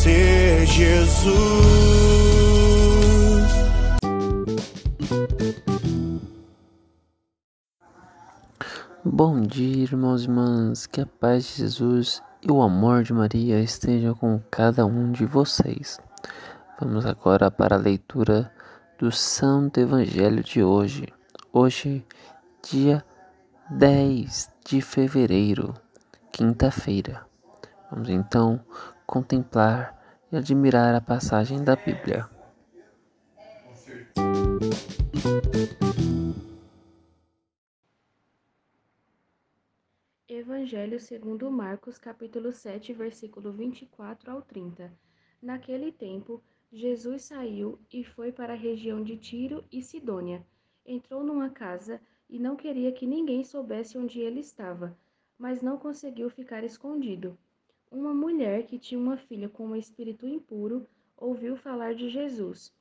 Conhecer Jesus. Bom dia, irmãos e irmãs. Que a paz de Jesus e o amor de Maria estejam com cada um de vocês. Vamos agora para a leitura do Santo Evangelho de hoje. Hoje, dia 10 de fevereiro, quinta-feira. Vamos então contemplar e admirar a passagem da Bíblia. Evangelho segundo Marcos, capítulo 7, versículo 24 ao 30. Naquele tempo, Jesus saiu e foi para a região de Tiro e Sidônia. Entrou numa casa e não queria que ninguém soubesse onde ele estava, mas não conseguiu ficar escondido. Uma mulher que tinha uma filha com um espírito impuro ouviu falar de Jesus.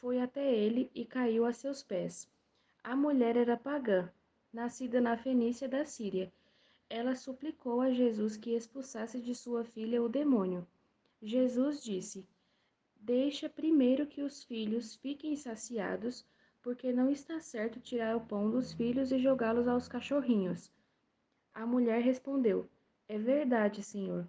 Foi até ele e caiu a seus pés. A mulher era pagã, nascida na Fenícia da Síria. Ela suplicou a Jesus que expulsasse de sua filha o demônio. Jesus disse: Deixa primeiro que os filhos fiquem saciados, porque não está certo tirar o pão dos filhos e jogá-los aos cachorrinhos. A mulher respondeu: É verdade, Senhor,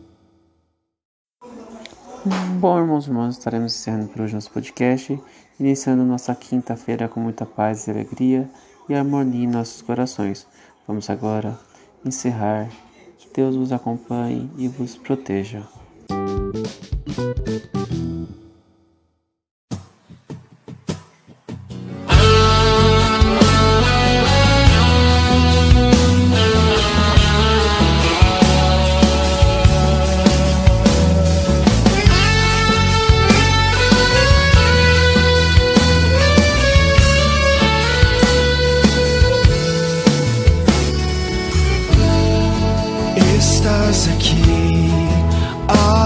Bom, irmãos e irmãs, estaremos encerrando por hoje nosso podcast, iniciando nossa quinta-feira com muita paz e alegria e harmonia em nossos corações. Vamos agora encerrar. Que Deus vos acompanhe e vos proteja. Estás aqui,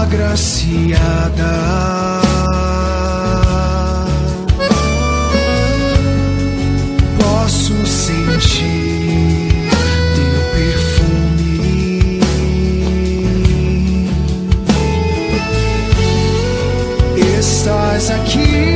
agraciada. Posso sentir teu perfume. Estás aqui,